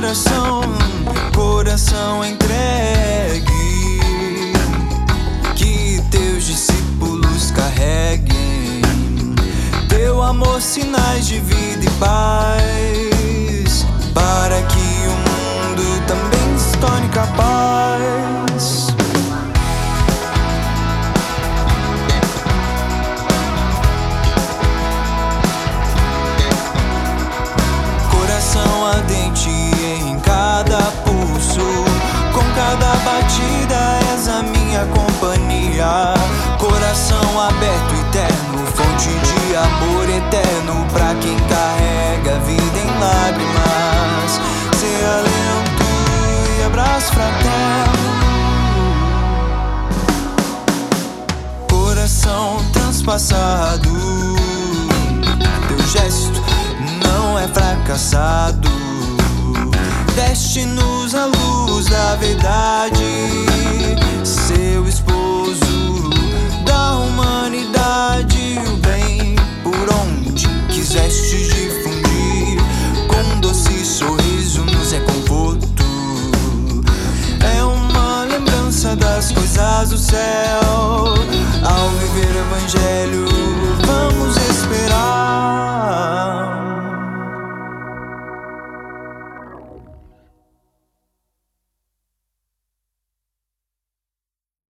coração, coração entregue. Que teus discípulos carreguem teu amor, sinais de vida e paz, Coração aberto e terno, fonte de amor eterno pra quem carrega a vida em lágrimas. Ser alento e abraço fraterno. Coração transpassado, teu gesto não é fracassado. Deste-nos a luz da verdade,